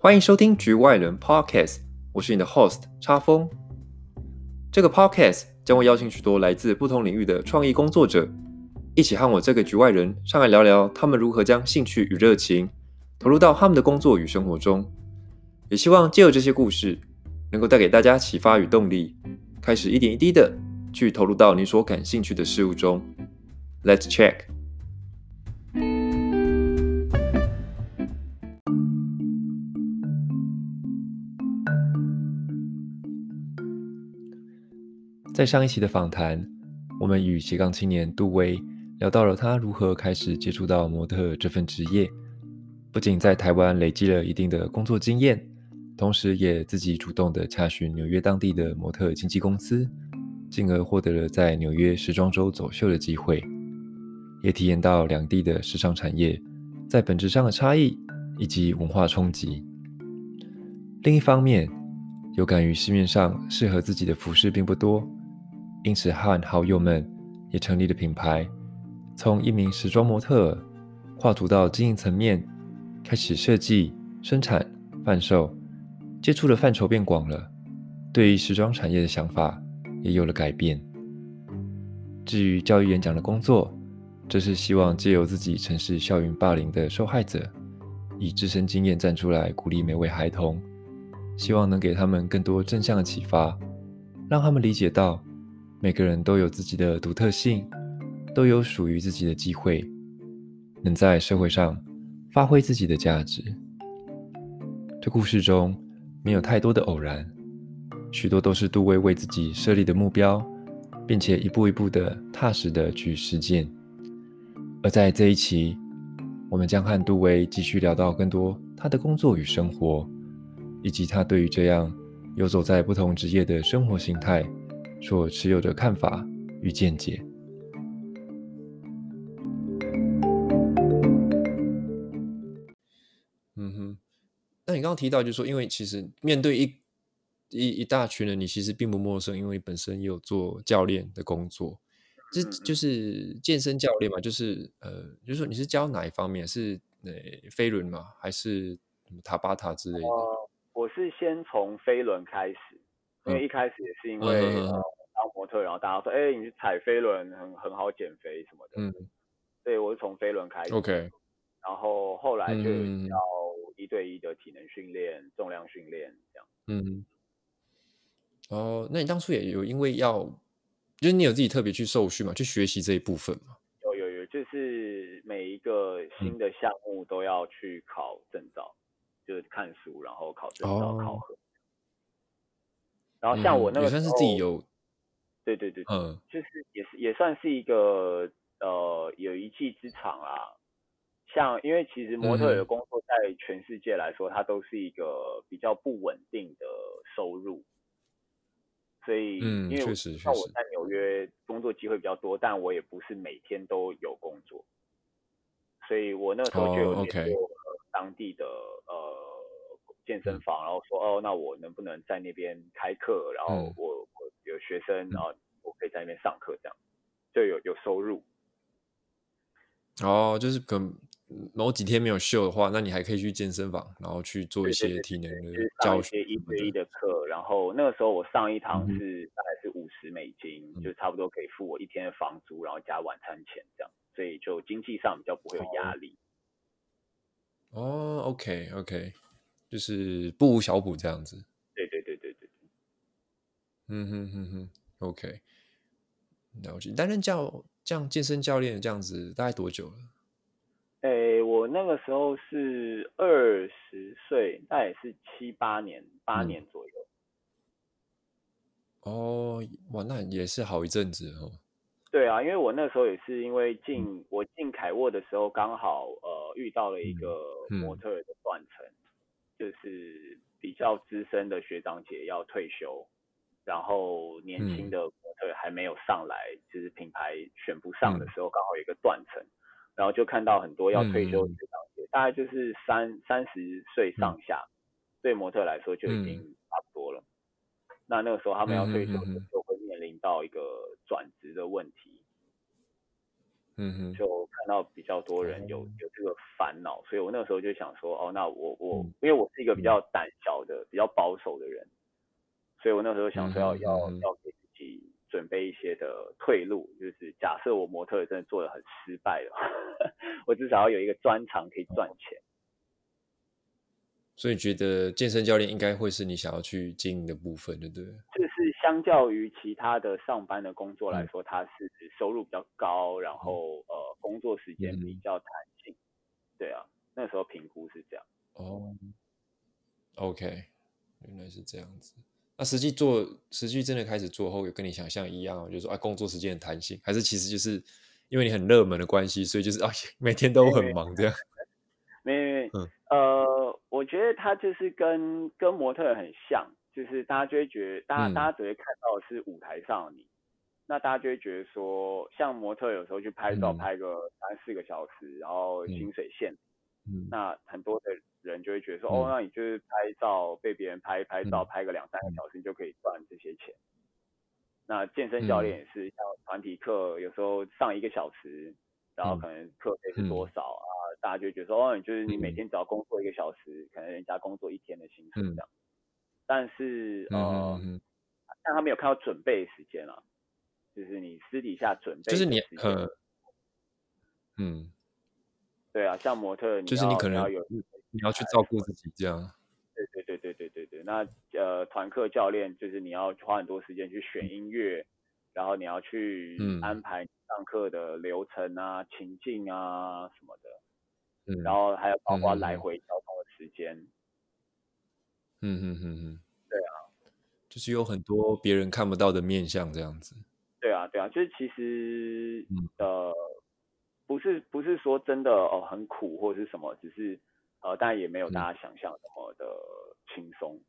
欢迎收听局外人 Podcast，我是你的 host 叉峰。这个 Podcast 将会邀请许多来自不同领域的创意工作者，一起和我这个局外人上来聊聊他们如何将兴趣与热情投入到他们的工作与生活中。也希望借由这些故事，能够带给大家启发与动力，开始一点一滴的去投入到你所感兴趣的事物中。Let's check。在上一期的访谈，我们与斜杠青年杜威聊到了他如何开始接触到模特这份职业，不仅在台湾累积了一定的工作经验，同时也自己主动的查询纽约当地的模特经纪公司，进而获得了在纽约时装周走秀的机会，也体验到两地的时尚产业在本质上的差异以及文化冲击。另一方面，有感于市面上适合自己的服饰并不多。因此，和好友们也成立了品牌，从一名时装模特跨足到经营层面，开始设计、生产、贩售，接触的范畴变广了，对于时装产业的想法也有了改变。至于教育演讲的工作，这是希望借由自己曾是校园霸凌的受害者，以自身经验站出来，鼓励每位孩童，希望能给他们更多正向的启发，让他们理解到。每个人都有自己的独特性，都有属于自己的机会，能在社会上发挥自己的价值。这故事中没有太多的偶然，许多都是杜威为自己设立的目标，并且一步一步的踏实的去实践。而在这一期，我们将和杜威继续聊到更多他的工作与生活，以及他对于这样游走在不同职业的生活形态。所持有的看法与见解。嗯哼，那你刚刚提到，就是说，因为其实面对一一一大群人，你其实并不陌生，因为本身也有做教练的工作，这就是健身教练嘛，就是呃，就是说你是教哪一方面？是呃飞轮吗？还是塔巴塔之类的？呃，我是先从飞轮开始。因为一开始也是因为、当模特，然后大家说，哎，你去踩飞轮很很好减肥什么的，嗯，所以我是从飞轮开始，OK，然后后来就要一对一的体能训练、嗯、重量训练这样，嗯，哦，那你当初也有因为要，就是你有自己特别去受训嘛，去学习这一部分嘛？有有有，就是每一个新的项目都要去考证照，嗯、就是看书，然后考证照、哦、考核。然后像我那个时候，嗯、也算是自己有，对对对，嗯，就是也是也算是一个呃有一技之长啦。像因为其实模特的工作在全世界来说，嗯、它都是一个比较不稳定的收入，所以嗯，因为像我在纽约工作机会比较多，但我也不是每天都有工作，所以我那时候就有联络当地的、呃。健身房，然后说哦，那我能不能在那边开课？然后我、嗯、我有学生，然后我可以在那边上课，这样就有有收入。哦，就是可能某几天没有秀的话，那你还可以去健身房，然后去做一些体能的教学，一对一的课。然后那个时候我上一堂是大概是五十美金，嗯、就差不多可以付我一天的房租，然后加晚餐钱这样，所以就经济上比较不会有压力。哦，哦，OK OK。就是不无小补这样子。对对对对对。嗯哼哼哼，OK。了解。担任教这样健身教练这样子大概多久了？诶、欸，我那个时候是二十岁，大概是七八年，八年左右。嗯、哦，哇，那也是好一阵子哦。对啊，因为我那时候也是因为进、嗯、我进凯沃的时候，刚好呃遇到了一个模特的断层。就是比较资深的学长姐要退休，然后年轻的模特还没有上来，嗯、就是品牌选不上的时候，刚好有一个断层，嗯、然后就看到很多要退休的学长姐，嗯、大概就是三三十岁上下，嗯、对模特来说就已经差不多了。嗯、那那个时候他们要退休，就会面临到一个转职的问题。嗯哼，就看到比较多人有有这个烦恼，所以我那个时候就想说，哦，那我我因为我是一个比较胆小的、比较保守的人，所以我那时候想说要要要给自己准备一些的退路，就是假设我模特真的做的很失败了，我至少要有一个专长可以赚钱。所以觉得健身教练应该会是你想要去经营的部分，对不对？就是相较于其他的上班的工作来说，嗯、它是收入比较高，然后呃工作时间比较弹性。嗯、对啊，那时候评估是这样。哦，OK，原来是这样子。那实际做，实际真的开始做后，有跟你想象一样，就是说啊，工作时间很弹性，还是其实就是因为你很热门的关系，所以就是啊，每天都很忙这样。没，没，没，嗯，呃。我觉得他就是跟跟模特很像，就是大家就会觉得，大家、嗯、大家只会看到的是舞台上的你，那大家就会觉得说，像模特有时候去拍照拍个三四个小时，嗯、然后薪水线，嗯，那很多的人就会觉得说，嗯、哦，那你就是拍照被别人拍拍照拍个两三个小时，你就可以赚这些钱。嗯、那健身教练也是，像团体课有时候上一个小时，然后可能课费是多少啊？嗯大家就觉得说，哦，你就是你每天只要工作一个小时，嗯、可能人家工作一天的薪水这样。嗯、但是呃，嗯、但他没有看到准备时间啊，就是你私底下准备，就是你呃，嗯，对啊，像模特，就是你可能要有你要去照顾自己这样。对对对对对对对，那呃，团课教练就是你要花很多时间去选音乐，嗯、然后你要去安排上课的流程啊、嗯、情境啊什么的。嗯然后还有包括来回交通的时间，嗯嗯嗯嗯，对啊，就是有很多别人看不到的面相这样子。对啊对啊，就是其实、嗯、呃，不是不是说真的哦很苦或者是什么，只是呃，但也没有大家想象那么的轻松。嗯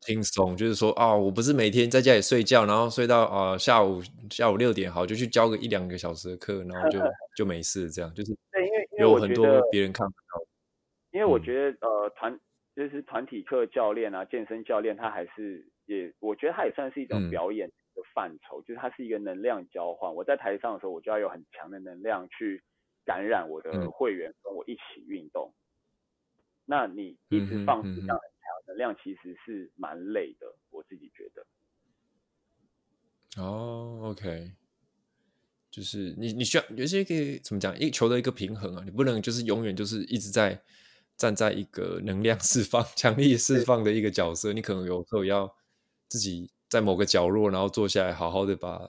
轻松就是说啊、哦，我不是每天在家里睡觉，然后睡到啊、呃、下午下午六点，好就去教个一两个小时的课，然后就 就没事这样，就是对，因为有很多别人看不到。因为我觉得、嗯、呃团就是团体课教练啊，健身教练他还是也，我觉得他也算是一种表演的范畴，嗯、就是它是一个能量交换。我在台上的时候，我就要有很强的能量去感染我的会员，跟我一起运动。嗯、那你一直放这样。能量其实是蛮累的，我自己觉得。哦、oh，OK，就是你你需要有些可以怎么讲，一求得一个平衡啊，你不能就是永远就是一直在站在一个能量释放、强力释放的一个角色，你可能有时候要自己在某个角落，然后坐下来，好好的把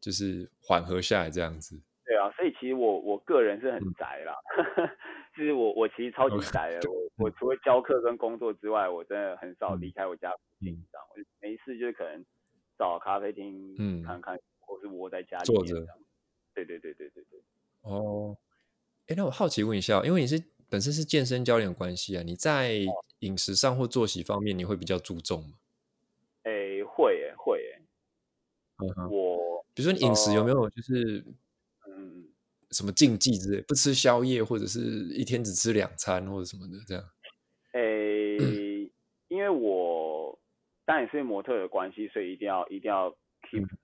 就是缓和下来这样子。对啊，所以其实我我个人是很宅啦。嗯 就是我，我其实超级宅的。我我除了教课跟工作之外，我真的很少离开我家附近。这样，我没事就是可能找咖啡厅，嗯，看看，或是窝在家里坐着。对对对对对对。哦，哎，那我好奇问一下，因为你是本身是健身教练的关系啊，你在饮食上或作息方面，你会比较注重吗？哎，会诶，会诶。我比如说你饮食有没有就是嗯？什么禁忌之类，不吃宵夜，或者是一天只吃两餐，或者什么的这样。诶、欸，因为我当然是模特的关系，所以一定要一定要 keep、嗯、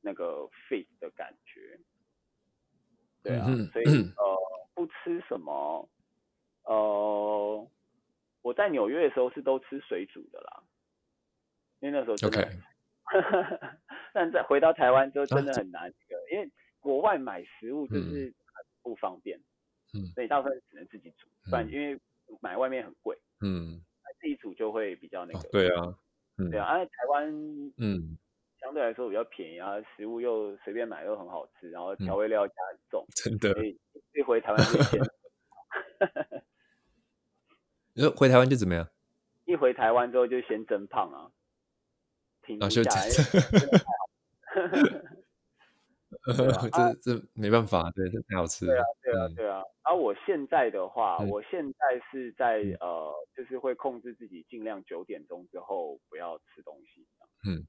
那个 fit 的感觉。对啊，嗯、所以呃，不吃什么，呃，我在纽约的时候是都吃水煮的啦，因为那时候真的很 OK，但在回到台湾之后真的很难，这个、啊、因为。国外买食物就是很不方便，嗯，所以大部分只能自己煮，嗯、不然因为买外面很贵，嗯，自己煮就会比较那个，对啊，对啊，而台湾，嗯，相对来说比较便宜啊，食物又随便买又很好吃，然后调味料加很重，真的，所以一回台湾就先，你说回台湾就怎么样？一回台湾之后就先增胖啊，停不下来。这这没办法，对，这太好吃了。对啊，对啊，对啊。而我现在的话，我现在是在呃，就是会控制自己，尽量九点钟之后不要吃东西。嗯，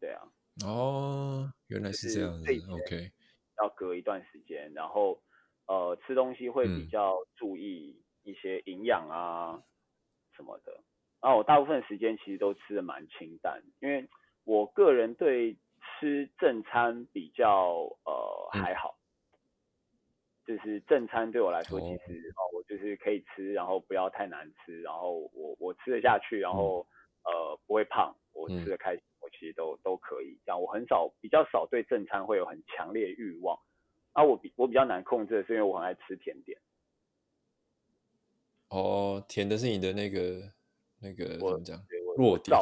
对啊。哦，原来是这样子。OK，要隔一段时间，然后呃，吃东西会比较注意一些营养啊什么的。然后我大部分时间其实都吃的蛮清淡，因为我个人对。吃正餐比较呃还好，就是正餐对我来说，其实哦，我就是可以吃，然后不要太难吃，然后我我吃得下去，然后、嗯、呃不会胖，我吃得开心，嗯、我其实都都可以。这样我很少比较少对正餐会有很强烈欲望。啊，我比我比较难控制的是因为我很爱吃甜点。哦，甜的是你的那个那个怎么讲？弱点。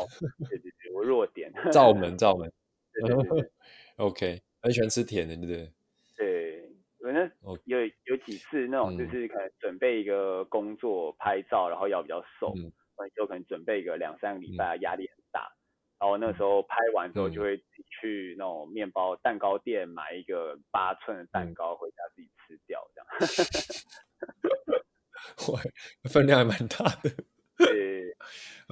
对对对，我弱点。罩门罩门。对对对对 OK，很喜欢吃甜的，对不对？对有那有有几次那种，就是可能准备一个工作拍照，然后要比较瘦，嗯，就可能准备个两三个礼拜，压力很大。然后那时候拍完之后，就会去那种面包蛋糕店买一个八寸的蛋糕回家自己吃掉，这样。哇，分量还蛮大的。对，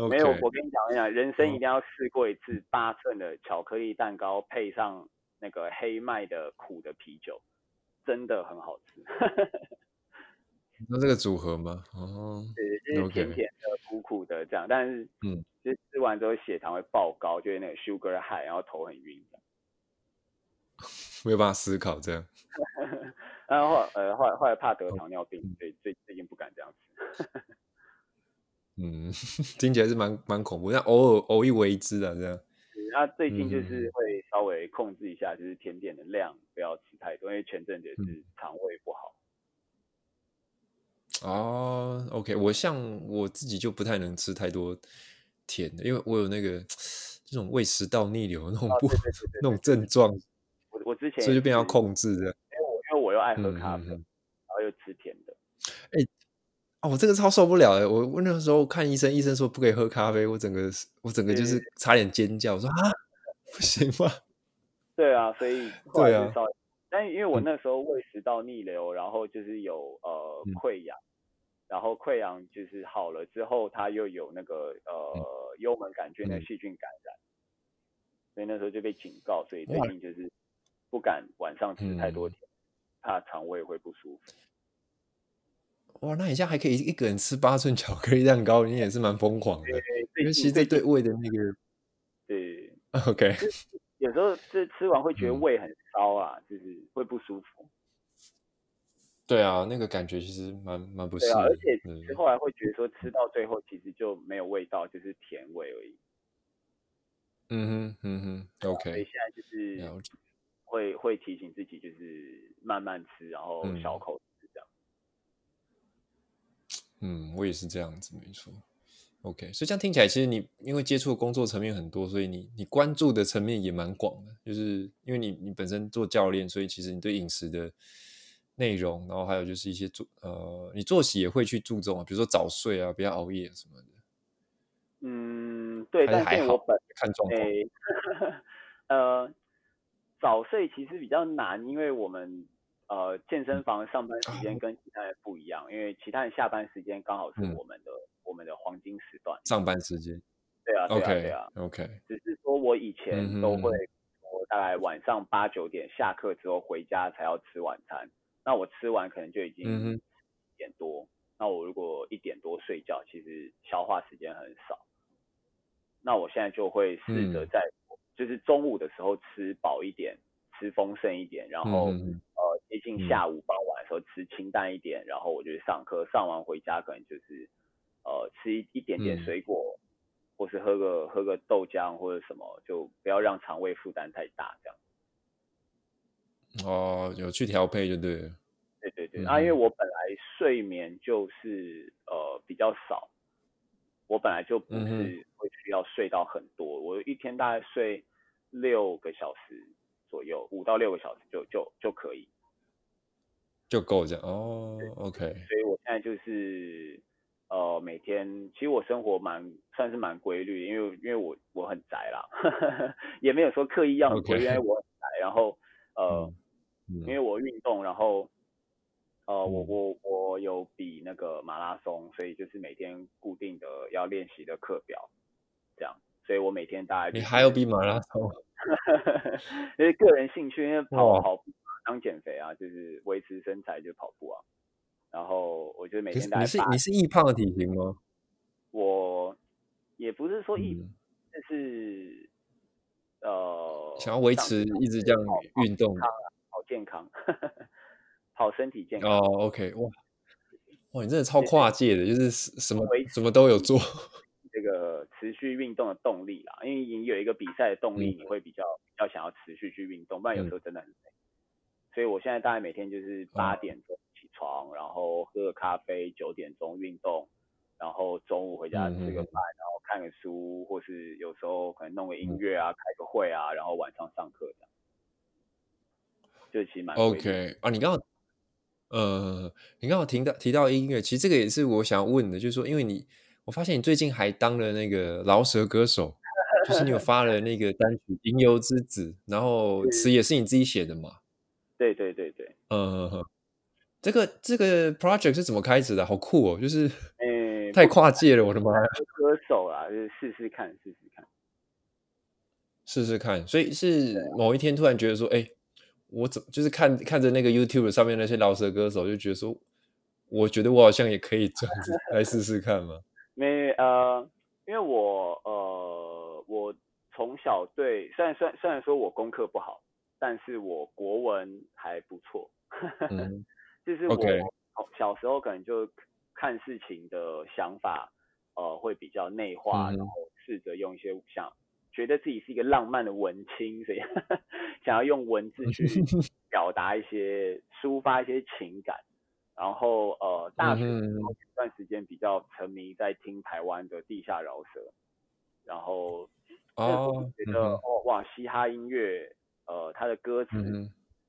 没有，我跟你讲一讲，人生一定要试过一次八寸的巧克力蛋糕，配上那个黑麦的苦的啤酒。真的很好吃，那这个组合吗？哦，对，就是甜甜的、苦苦的这样，但是，嗯，就吃完之后血糖会爆高，就是那个 sugar high，然后头很晕，没有办法思考这样。然后呃后来后来怕得糖尿病，所以最最近不敢这样吃。嗯，听起来是蛮蛮恐怖，但偶尔偶一为之啊，这样。那最近就是会稍微控制一下，就是甜点的量不要吃太多，因为前阵子也是肠胃不好。哦，OK，我像我自己就不太能吃太多甜的，因为我有那个这种胃食道逆流那种不那种症状。我我之前所以就变要控制的，爱喝咖啡，然后又吃甜的。哎。哦，我这个超受不了哎！我我那个时候看医生，医生说不可以喝咖啡，我整个我整个就是差点尖叫，我说啊，不行吗？对啊，所以 对啊，但因为我那时候胃食道逆流，然后就是有呃溃疡，然后溃疡就是好了之后，它又有那个呃幽门杆菌的细菌感染，所以那时候就被警告，所以最近就是不敢晚上吃太多甜，怕肠胃会不舒服。哇，那你现在还可以一个人吃八寸巧克力蛋糕，你也是蛮疯狂的。因为其实对胃的那个，对，OK，有时候这吃完会觉得胃很烧啊，嗯、就是会不舒服。对啊，那个感觉其实蛮蛮不适、啊。而且后来会觉得说，吃到最后其实就没有味道，就是甜味而已。嗯哼，嗯哼，OK。所以现在就是会会提醒自己，就是慢慢吃，然后小口。嗯嗯，我也是这样子，没错。OK，所以这样听起来，其实你因为接触的工作层面很多，所以你你关注的层面也蛮广的。就是因为你你本身做教练，所以其实你对饮食的内容，然后还有就是一些作呃，你作息也会去注重啊，比如说早睡啊，不要熬夜什么的。嗯，对，还是还好，但是我本看状况。欸、呃，早睡其实比较难，因为我们。呃，健身房上班时间跟其他人不一样，嗯、因为其他人下班时间刚好是我们的、嗯、我们的黄金时段。上班时间。对啊，对啊，对啊。OK。只是说我以前都会，我大概晚上八九点下课之后回家才要吃晚餐，那我吃完可能就已经一点多，嗯、那我如果一点多睡觉，其实消化时间很少。那我现在就会试着在，嗯、就是中午的时候吃饱一点，吃丰盛一点，然后。嗯接近下午傍晚的时候吃清淡一点，嗯、然后我就上课，上完回家可能就是呃吃一一点点水果，嗯、或是喝个喝个豆浆或者什么，就不要让肠胃负担太大这样。哦，有去调配就对了。对对对，嗯、啊，因为我本来睡眠就是呃比较少，我本来就不是会需要睡到很多，嗯、我一天大概睡六个小时左右，五到六个小时就就就可以。就够这样哦，OK。所以我现在就是呃每天，其实我生活蛮算是蛮规律，因为因为我我很宅啦，也没有说刻意要很规律，因为我很宅。然后呃，因为我运动，然后呃我我我有比那个马拉松，所以就是每天固定的要练习的课表，这样。所以我每天大概你还有比马拉松？因为个人兴趣，因为跑跑步。当减肥啊，就是维持身材就跑步啊，然后我就每天大概。你是你是易胖的体型吗？我也不是说易，嗯、但是呃，想要维持一直这样运动，好健康，好身体健康。哦，OK，哇，哇，你真的超跨界的，就是什么什么都有做。这个持续运动的动力啦，因为你有一个比赛的动力，你会比较比较想要持续去运动，不然有时候真的很累。所以我现在大概每天就是八点钟起床，然后喝个咖啡，九点钟运动，然后中午回家吃个饭，然后看个书，或是有时候可能弄个音乐啊，开个会啊，然后晚上上课这样。就其实蛮 OK 啊，你刚刚呃，你刚好提到提到音乐，其实这个也是我想要问的，就是说，因为你。我发现你最近还当了那个饶舌歌手，就是你有 发了那个单曲《吟游之子》，然后词也是你自己写的嘛？对对对对，嗯，这个这个 project 是怎么开始的？好酷哦，就是，欸、太跨界了，我的妈呀！歌手啊，就是试试看，试试看，试试看。所以是某一天突然觉得说，哎、欸，我怎就是看看着那个 YouTube 上面那些饶舌歌手，就觉得说，我觉得我好像也可以这样子来试试看嘛。没呃，因为我呃，我从小对，虽然虽然虽然说我功课不好，但是我国文还不错，嗯、就是我小时候可能就看事情的想法呃会比较内化，嗯、然后试着用一些想觉得自己是一个浪漫的文青，所以 想要用文字去 表达一些抒发一些情感。然后呃，大学段时间比较沉迷在听台湾的地下饶舌，然后哦，觉得哦哇，嘻哈音乐，呃，他的歌词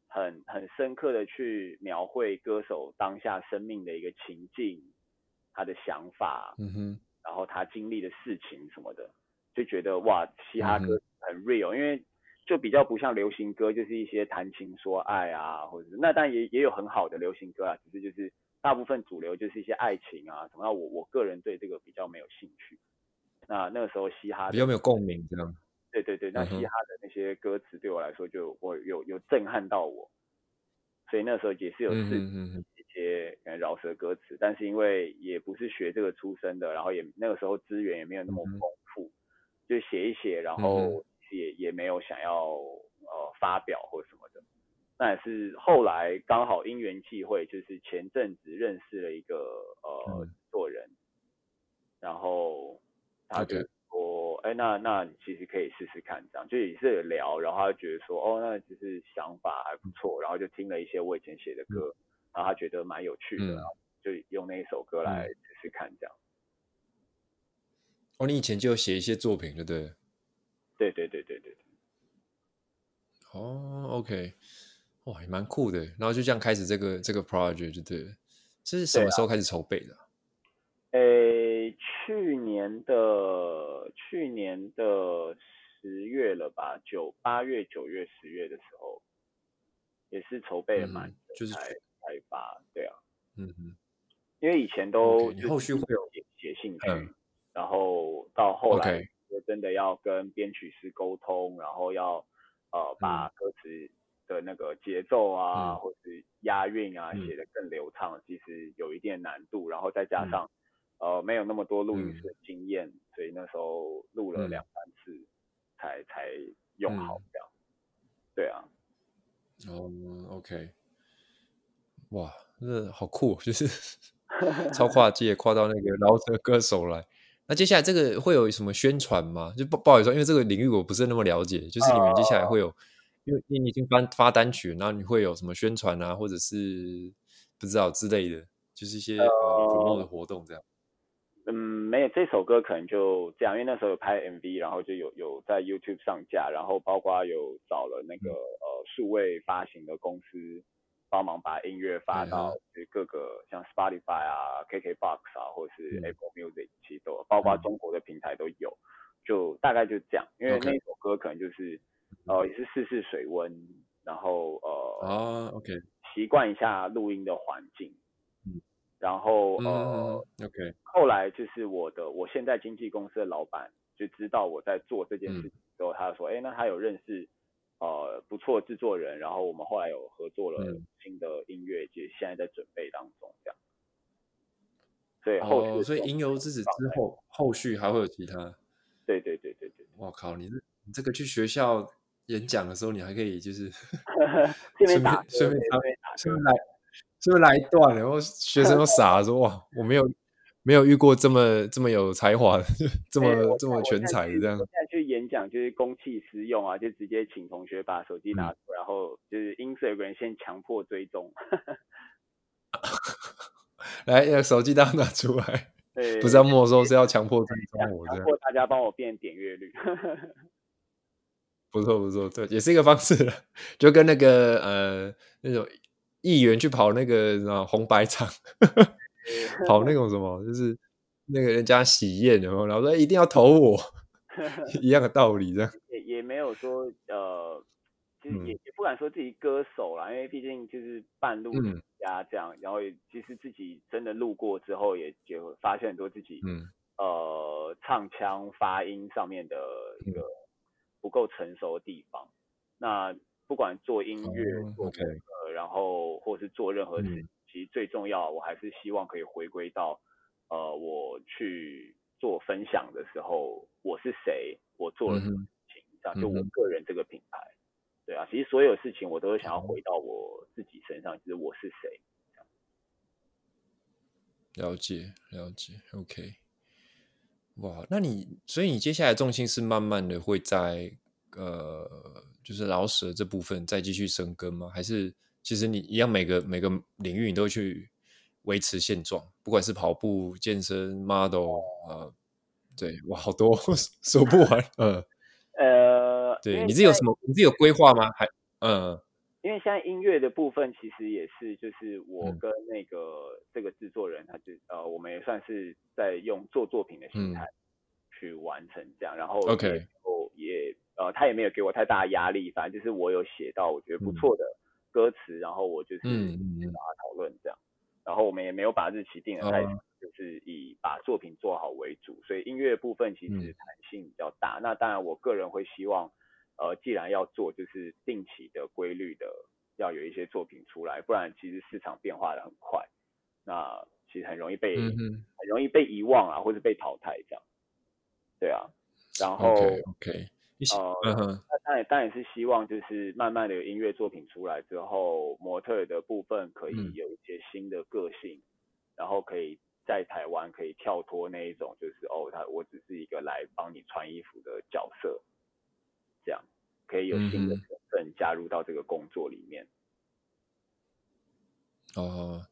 很很深刻的去描绘歌手当下生命的一个情境，他的想法，嗯哼，然后他经历的事情什么的，就觉得哇，嘻哈歌很 real，因为。就比较不像流行歌，就是一些谈情说爱啊，或者是那当然也也有很好的流行歌啊，只是就是大部分主流就是一些爱情啊什么。那我我个人对这个比较没有兴趣。那那个时候嘻哈比较没有共鸣，这样。对对对，那嘻哈的那些歌词对我来说就我有有震撼到我，所以那时候也是有试一些饶舌歌词，但是因为也不是学这个出身的，然后也那个时候资源也没有那么丰富，就写一写，然后。也也没有想要呃发表或什么的，那也是后来刚好因缘际会，就是前阵子认识了一个呃做人，然后他就说，哎那那你其实可以试试看这样，就也是聊，然后他就觉得说，哦，那就是想法还不错，然后就听了一些我以前写的歌，嗯、然后他觉得蛮有趣的，嗯、然后就用那一首歌来试试看这样。哦，你以前就有写一些作品，对不对？对对对对对哦、oh,，OK，哇，也蛮酷的。然后就这样开始这个这个 project，就对了。这是什么时候开始筹备的？诶，去年的去年的十月了吧？九八月、九月、十月的时候，也是筹备了蛮、嗯，就是才才发。对啊，嗯哼，因为以前都 okay, 后续会有写写兴趣，嗯、然后到后来。Okay. 真的要跟编曲师沟通，然后要呃把歌词的那个节奏啊，嗯、或是押韵啊写的更流畅，嗯、其实有一点难度。然后再加上、嗯、呃没有那么多录音室的经验，嗯、所以那时候录了两三次才、嗯、才用好这样。嗯、对啊。哦，OK。哇，这好酷，就是 超跨界，跨到那个饶舌歌手来。那接下来这个会有什么宣传吗？就不不好意思说，因为这个领域我不是那么了解。就是你们接下来会有，因为你已经发发单曲，然后你会有什么宣传啊，或者是不知道之类的，就是一些呃活动的活动这样。嗯，没有，这首歌可能就这样，因为那时候有拍 MV，然后就有有在 YouTube 上架，然后包括有找了那个、嗯、呃数位发行的公司。帮忙把音乐发到各个像 Spotify 啊、KKBox 啊，或者是 Apple Music，其实都包括中国的平台都有。就大概就这样，因为那首歌可能就是呃也是试试水温，然后呃啊 OK 习惯一下录音的环境，嗯然后呃 OK 后来就是我的我现在经纪公司的老板就知道我在做这件事情之后，他就说哎那他有认识。呃，不错，制作人，然后我们后来有合作了新的音乐节，嗯、现在在准备当中，这样。所以后续、哦，所以《吟游之子》之后，后续还会有其他？对对对对对。我靠，你这你这个去学校演讲的时候，你还可以就是 顺便顺便顺便来顺便来一段？然后学生都 傻了，说哇，我没有没有遇过这么这么有才华的，这么、欸、这么全才的这样。现在去演讲就是公器私用啊，就直接请同学把手机拿出，嗯、然后就是 Instagram 先强迫追踪。来，手机当拿出来，不是要没收，是要强迫追踪我，强迫大家帮我变点阅率。不错不错，对，也是一个方式了，就跟那个呃那种议员去跑那个什么红白场，跑那种什么，就是那个人家喜宴，然后然后说一定要投我，一样的道理，这样也也没有说呃。其实也。也不敢说自己歌手啦，嗯、因为毕竟就是半路人家这样，嗯、然后也其实自己真的路过之后，也就发现很多自己，嗯、呃，唱腔发音上面的一个不够成熟的地方。嗯、那不管做音乐，哦、做歌 okay 然后或是做任何事，嗯、其实最重要，我还是希望可以回归到，呃，我去做分享的时候，我是谁，我做了什么事情，嗯、这样就我个人这个品牌。对啊，其实所有事情我都是想要回到我自己身上，就是我是谁。了解，了解，OK。哇，那你所以你接下来重心是慢慢的会在呃，就是饶舌这部分再继续生根吗？还是其实你一样每个每个领域你都去维持现状，不管是跑步、健身、model 呃，对，哇，好多 说不完，嗯，呃。对，你自己有什么？你自己有规划吗？还嗯，因为现在音乐的部分其实也是，就是我跟那个、嗯、这个制作人，他就呃，我们也算是在用做作品的心态去完成这样，嗯、然后 OK，后也呃，他也没有给我太大压力，反正就是我有写到我觉得不错的歌词，嗯、然后我就是嗯跟他讨论这样，然后我们也没有把日期定得太。就是以把作品做好为主，所以音乐部分其实弹性比较大。嗯、那当然，我个人会希望，呃，既然要做，就是定期的、规律的，要有一些作品出来，不然其实市场变化的很快，那其实很容易被、嗯、很容易被遗忘啊，或者被淘汰这样。对啊，然后 OK，, okay. 呃，那、嗯、当然当然是希望，就是慢慢的有音乐作品出来之后，模特的部分可以有一些新的个性，嗯、然后可以。在台湾可以跳脱那一种，就是哦，他我只是一个来帮你穿衣服的角色，这样可以有新的成分加入到这个工作里面。嗯、哦，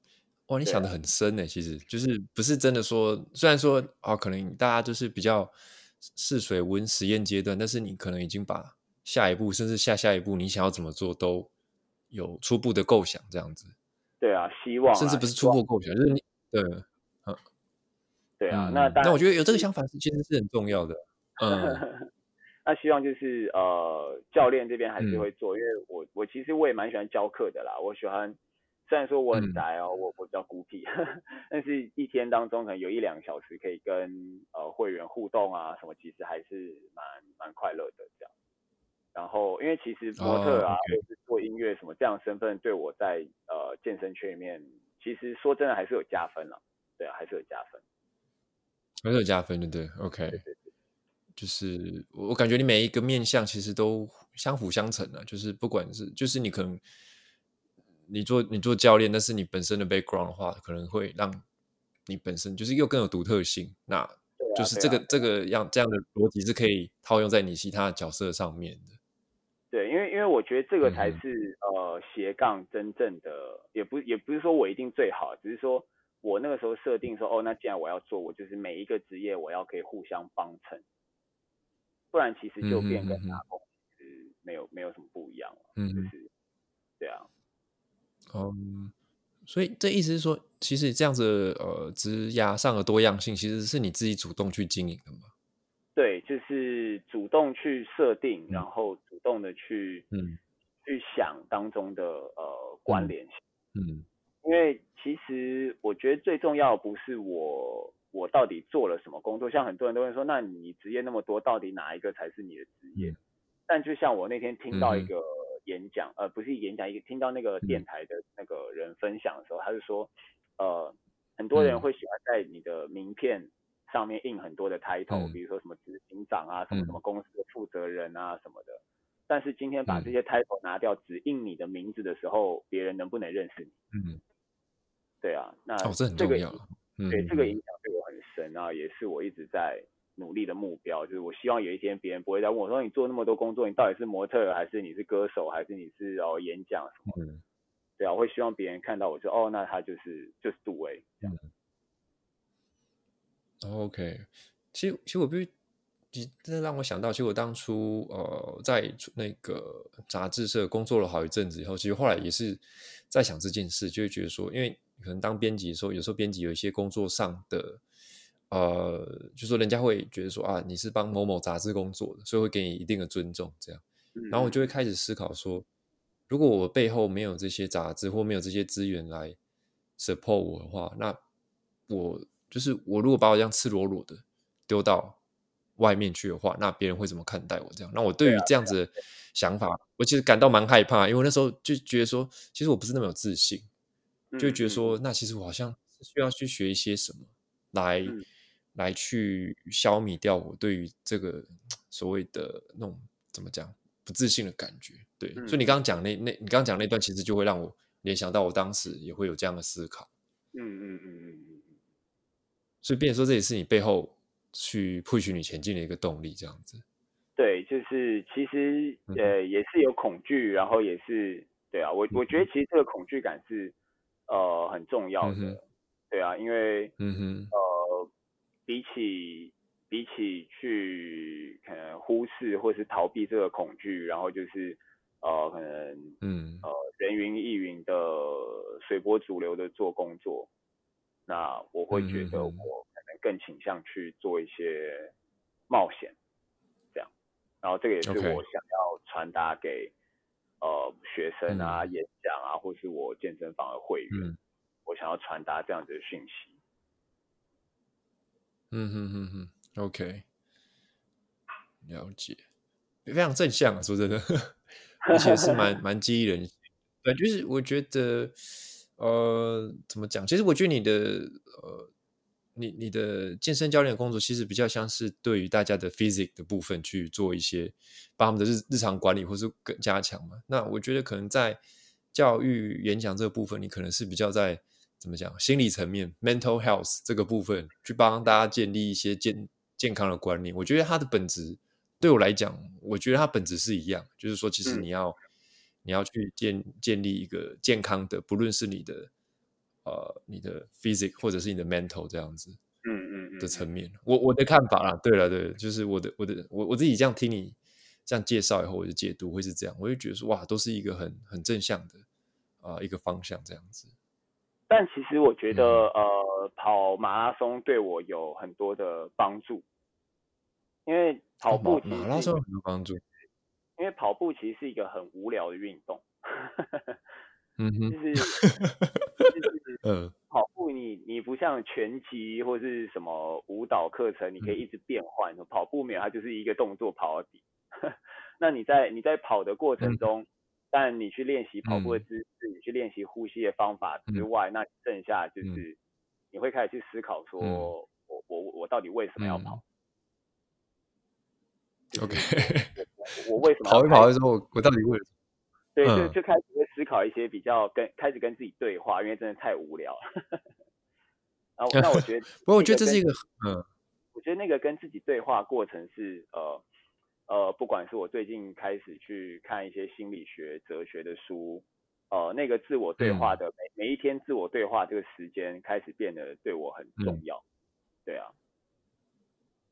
哇，你想的很深呢，其实就是不是真的说，虽然说啊、哦，可能大家就是比较试水温实验阶段，但是你可能已经把下一步，甚至下下一步，你想要怎么做都有初步的构想，这样子。对啊，希望、啊，甚至不是初步构想，就是你对。对啊，那当然，那我觉得有这个想法是其实是很重要的。嗯，那希望就是呃，教练这边还是会做，嗯、因为我我其实我也蛮喜欢教课的啦。我喜欢，虽然说我很宅哦，嗯、我我比较孤僻，但是一天当中可能有一两个小时可以跟呃会员互动啊什么，其实还是蛮蛮快乐的这样。然后因为其实模特啊，或、是做音乐什么这样的身份，对我在呃健身圈里面，其实说真的还是有加分了。对啊，还是有加分。还是有加分的，对，OK，对对对，就是我感觉你每一个面相其实都相辅相成的，就是不管是就是你可能你做你做教练，但是你本身的 background 的话，可能会让你本身就是又更有独特性。那就是这个、啊啊、这个样这样的逻辑是可以套用在你其他的角色上面的。对，因为因为我觉得这个才是、嗯、呃斜杠真正的，也不也不是说我一定最好，只是说。我那个时候设定说，哦，那既然我要做，我就是每一个职业我要可以互相帮衬，不然其实就变跟打工其实没有没有什么不一样了。嗯，就是对啊。嗯，所以这意思是说，其实这样子呃，职涯上的多样性其实是你自己主动去经营的吗？对，就是主动去设定，然后主动的去嗯去想当中的呃关联性。嗯。嗯因为其实我觉得最重要的不是我我到底做了什么工作，像很多人都会说，那你职业那么多，到底哪一个才是你的职业？嗯、但就像我那天听到一个演讲，嗯、呃，不是演讲，一个听到那个电台的那个人分享的时候，嗯、他就说，呃，很多人会喜欢在你的名片上面印很多的 title，、嗯、比如说什么执行长啊，什么什么公司的负责人啊什么的。但是今天把这些 title 拿掉，只印你的名字的时候，别人能不能认识你？嗯。对啊，那哦，这很重要。嗯、对，这个影响对我很深啊，也是我一直在努力的目标。就是我希望有一天别人不会再问我说，你做那么多工作，你到底是模特，还是你是歌手，还是你是哦演讲什么？嗯，对啊，我会希望别人看到我说，哦，那他就是就是杜威。嗯。OK，其实其实我必须。真的让我想到，其实我当初呃在那个杂志社工作了好一阵子以后，其实后来也是在想这件事，就会觉得说，因为可能当编辑的时候，有时候编辑有一些工作上的呃，就说人家会觉得说啊，你是帮某某杂志工作的，所以会给你一定的尊重，这样。然后我就会开始思考说，如果我背后没有这些杂志或没有这些资源来 support 我的话，那我就是我如果把我这样赤裸裸的丢到。外面去的话，那别人会怎么看待我？这样，那我对于这样子的想法，啊、我其实感到蛮害怕，因为我那时候就觉得说，其实我不是那么有自信，嗯、就觉得说，那其实我好像需要去学一些什么，来、嗯、来去消弭掉我对于这个所谓的那种怎么讲不自信的感觉。对，嗯、所以你刚刚讲那那，你刚刚讲那段，其实就会让我联想到我当时也会有这样的思考。嗯嗯嗯嗯嗯嗯。所以，变成说这也是你背后。去 push 你前进的一个动力，这样子。对，就是其实呃也是有恐惧，然后也是对啊，我我觉得其实这个恐惧感是呃很重要的，嗯、对啊，因为嗯哼呃比起比起去可能忽视或是逃避这个恐惧，然后就是呃可能嗯呃人云亦云的随波逐流的做工作，那我会觉得我可能。更倾向去做一些冒险，这样，然后这个也是我想要传达给.呃学生啊、嗯、演讲啊，或是我健身房的会员，嗯、我想要传达这样子的讯息。嗯哼哼哼，OK，了解，非常正向啊，说真的，而且是蛮 蛮激励人。对，就是我觉得，呃，怎么讲？其实我觉得你的呃。你你的健身教练的工作其实比较像是对于大家的 physics 的部分去做一些，把他们的日日常管理或是更加强嘛。那我觉得可能在教育演讲这个部分，你可能是比较在怎么讲心理层面 mental health 这个部分去帮大家建立一些健健康的观念。我觉得它的本质对我来讲，我觉得它本质是一样，就是说其实你要、嗯、你要去建建立一个健康的，不论是你的。呃，你的 physics 或者是你的 mental 这样子，嗯嗯嗯的层面，我我的看法啦，对了对，就是我的我的我我自己这样听你这样介绍以后，我的解读会是这样，我就觉得说哇，都是一个很很正向的啊、呃、一个方向这样子。但其实我觉得、嗯、呃，跑马拉松对我有很多的帮助，因为跑步、哦、马拉松有很多帮助，因为跑步其实是一个很无聊的运动。嗯哼，就是就 是嗯，跑步你你不像拳击或是什么舞蹈课程，你可以一直变换。嗯、跑步没有，它就是一个动作跑到底。那你在你在跑的过程中，嗯、但你去练习跑步的姿势，嗯、你去练习呼吸的方法之外，嗯、那剩下就是、嗯、你会开始去思考说，嗯、我我我到底为什么要跑？OK，我为什么跑一跑的时候，我我到底为什么？对，就就开始会思考一些比较跟开始跟自己对话，因为真的太无聊了。然 后 那我觉得，不过我觉得这是一个，嗯，我觉得那个跟自己对话过程是呃呃，不管是我最近开始去看一些心理学、哲学的书，呃，那个自我对话的每、嗯、每一天自我对话这个时间开始变得对我很重要。嗯、对啊，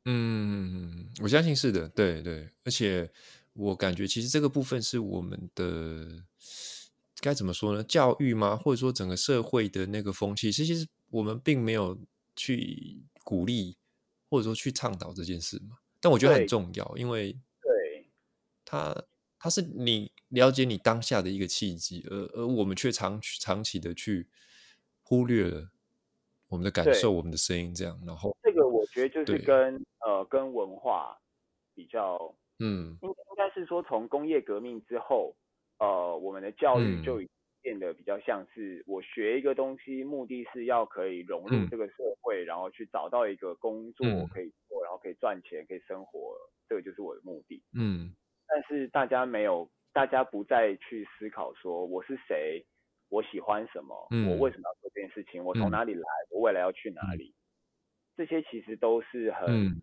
嗯，我相信是的，对对，而且。我感觉其实这个部分是我们的该怎么说呢？教育吗？或者说整个社会的那个风气，其实我们并没有去鼓励，或者说去倡导这件事嘛。但我觉得很重要，因为对它它是你了解你当下的一个契机，而而我们却长长期的去忽略了我们的感受、我们的声音，这样。然后这个我觉得就是跟呃跟文化比较。嗯，应应该是说，从工业革命之后，呃，我们的教育就变得比较像是我学一个东西，目的是要可以融入这个社会，嗯、然后去找到一个工作可以做，嗯、然后可以赚钱，可以生活，这个就是我的目的。嗯，但是大家没有，大家不再去思考说我是谁，我喜欢什么，嗯、我为什么要做这件事情，我从哪里来，嗯、我未来要去哪里，这些其实都是很、嗯、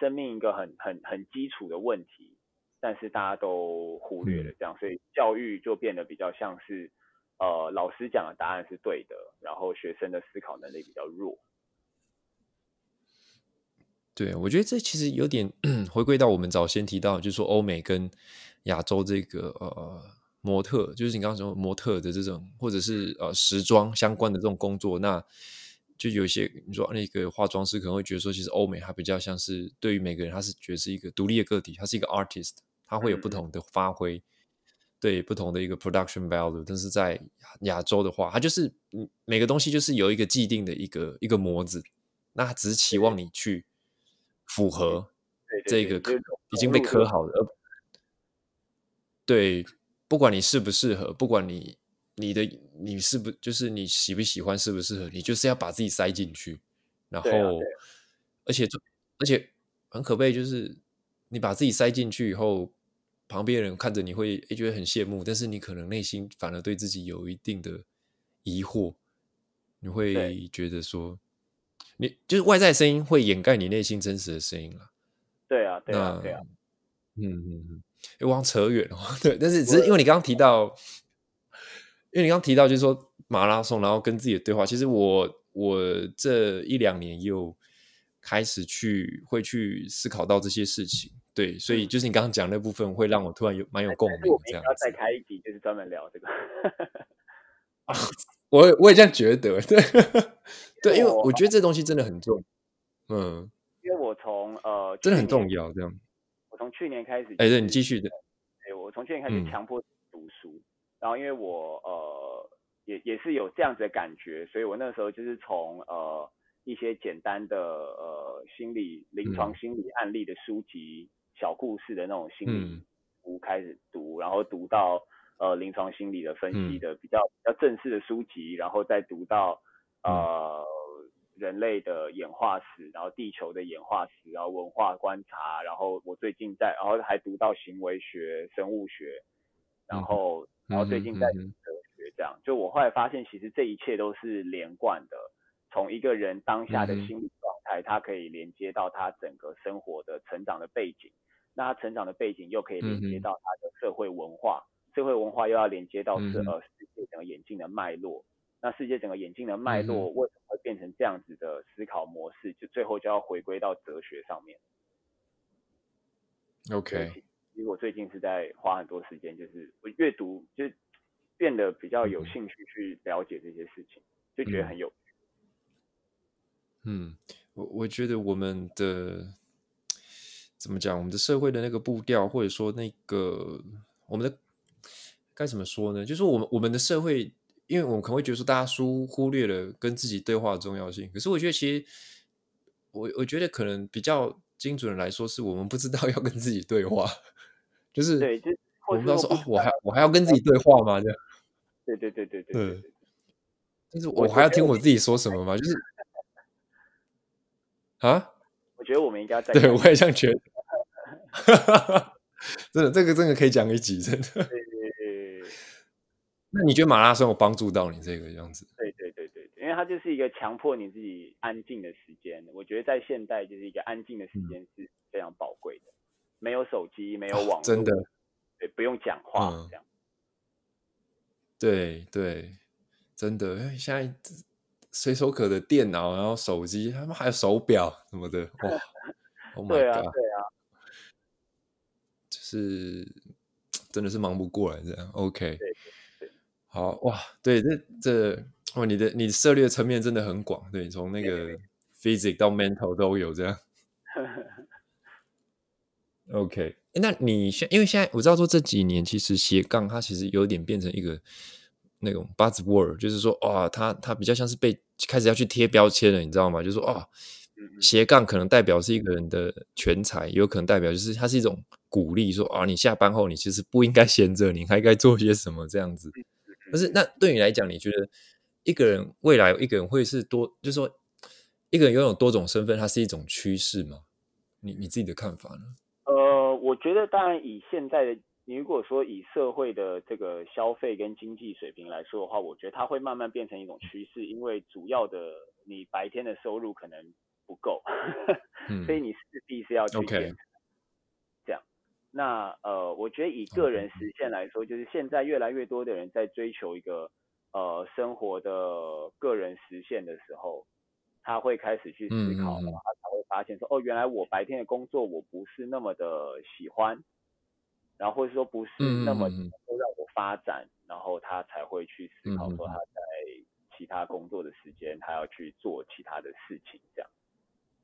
生命一个很很很基础的问题，但是大家都忽略了这样，所以教育就变得比较像是，呃，老师讲的答案是对的，然后学生的思考能力比较弱。对，我觉得这其实有点 回归到我们早先提到，就是说欧美跟亚洲这个呃模特，就是你刚刚说模特的这种，或者是呃时装相关的这种工作，那就有一些你说那个化妆师可能会觉得说，其实欧美它比较像是对于每个人，他是觉得是一个独立的个体，他是一个 artist，他会有不同的发挥，嗯、对不同的一个 production value。但是在亚洲的话，他就是每个东西就是有一个既定的一个一个模子，那他只是期望你去。符合这个已经被刻好的，对，不管你适不适合，不管你你的你是不就是你喜不喜欢，适不适合，你就是要把自己塞进去，然后，而且而且很可悲，就是你把自己塞进去以后，旁边人看着你会也觉得很羡慕，但是你可能内心反而对自己有一定的疑惑，你会觉得说。你就是外在声音会掩盖你内心真实的声音了。对啊，对啊，对啊。嗯嗯嗯，又往扯远了。对，但是只是因为你刚刚提到，因为你刚刚提到就是说马拉松，然后跟自己的对话。其实我我这一两年又开始去会去思考到这些事情。对，所以就是你刚刚讲那部分，会让我突然有蛮有共鸣。这样要再开一集，就是专门聊这个。我我也这样觉得，对。对，因为我觉得这东西真的很重，嗯，因为我从呃，真的很重要，这样。我从去年开始，哎，对，你继续的。哎，我从去年开始强迫读书，嗯、然后因为我呃，也也是有这样子的感觉，所以我那时候就是从呃一些简单的呃心理临床心理案例的书籍、嗯、小故事的那种心理书开始读，嗯、然后读到呃临床心理的分析的比较、嗯、比较正式的书籍，然后再读到。呃，人类的演化史，然后地球的演化史，然后文化观察，然后我最近在，然后还读到行为学、生物学，然后，然后最近在读哲学，这样，就我后来发现，其实这一切都是连贯的，从一个人当下的心理状态，他可以连接到他整个生活的成长的背景，那他成长的背景又可以连接到他的社会文化，社会文化又要连接到是呃世界整个演进的脉络。那世界整个演进的脉络为什么会变成这样子的思考模式？就最后就要回归到哲学上面。OK，其实我最近是在花很多时间，就是我阅读，就变得比较有兴趣去了解这些事情，就觉得很有趣。嗯，我我觉得我们的怎么讲？我们的社会的那个步调，或者说那个我们的该怎么说呢？就是我们我们的社会。因为我们可能会觉得说，大家疏忽略了跟自己对话的重要性。可是我觉得，其实我我觉得可能比较精准的来说，是我们不知道 要跟自己对话，就是对，就我们不知道说哦，我还我还要跟自己对话吗？这样，对对对对对对。但是我还要听我自己说什么吗？就是 啊，我觉得我们应该在对我也这样觉得，真的，这个真的可以讲一集，真的。那你觉得马拉松有帮助到你这个样子？对对对对，因为它就是一个强迫你自己安静的时间。我觉得在现代就是一个安静的时间是非常宝贵的，没有手机，没有网络，真的，对，不用讲话这样。对对，真的，因为现在随手可得电脑，然后手机，他们还有手表什么的，哇，Oh my God，对啊，对啊，就是真的是忙不过来这样。OK。好哇，对，这这哦，你的你的涉猎层面真的很广，对，从那个 physics 到 mental 都有这样。OK，那你现因为现在我知道说这几年其实斜杠它其实有点变成一个那种 buzzword，就是说哇，它它比较像是被开始要去贴标签了，你知道吗？就是说啊，斜杠可能代表是一个人的全才，有可能代表就是它是一种鼓励，说啊，你下班后你其实不应该 闲着，你还该做些什么这样子。可是，那对你来讲，你觉得一个人未来一个人会是多，就是说，一个人拥有多种身份，它是一种趋势吗？你你自己的看法呢？呃，我觉得当然以现在的你如果说以社会的这个消费跟经济水平来说的话，我觉得它会慢慢变成一种趋势，因为主要的你白天的收入可能不够，所以你势必是要去减。那呃，我觉得以个人实现来说，就是现在越来越多的人在追求一个呃生活的个人实现的时候，他会开始去思考，他才会发现说，哦，原来我白天的工作我不是那么的喜欢。然后或者说不是那么能够让我发展，然后他才会去思考说他在其他工作的时间，他要去做其他的事情，这样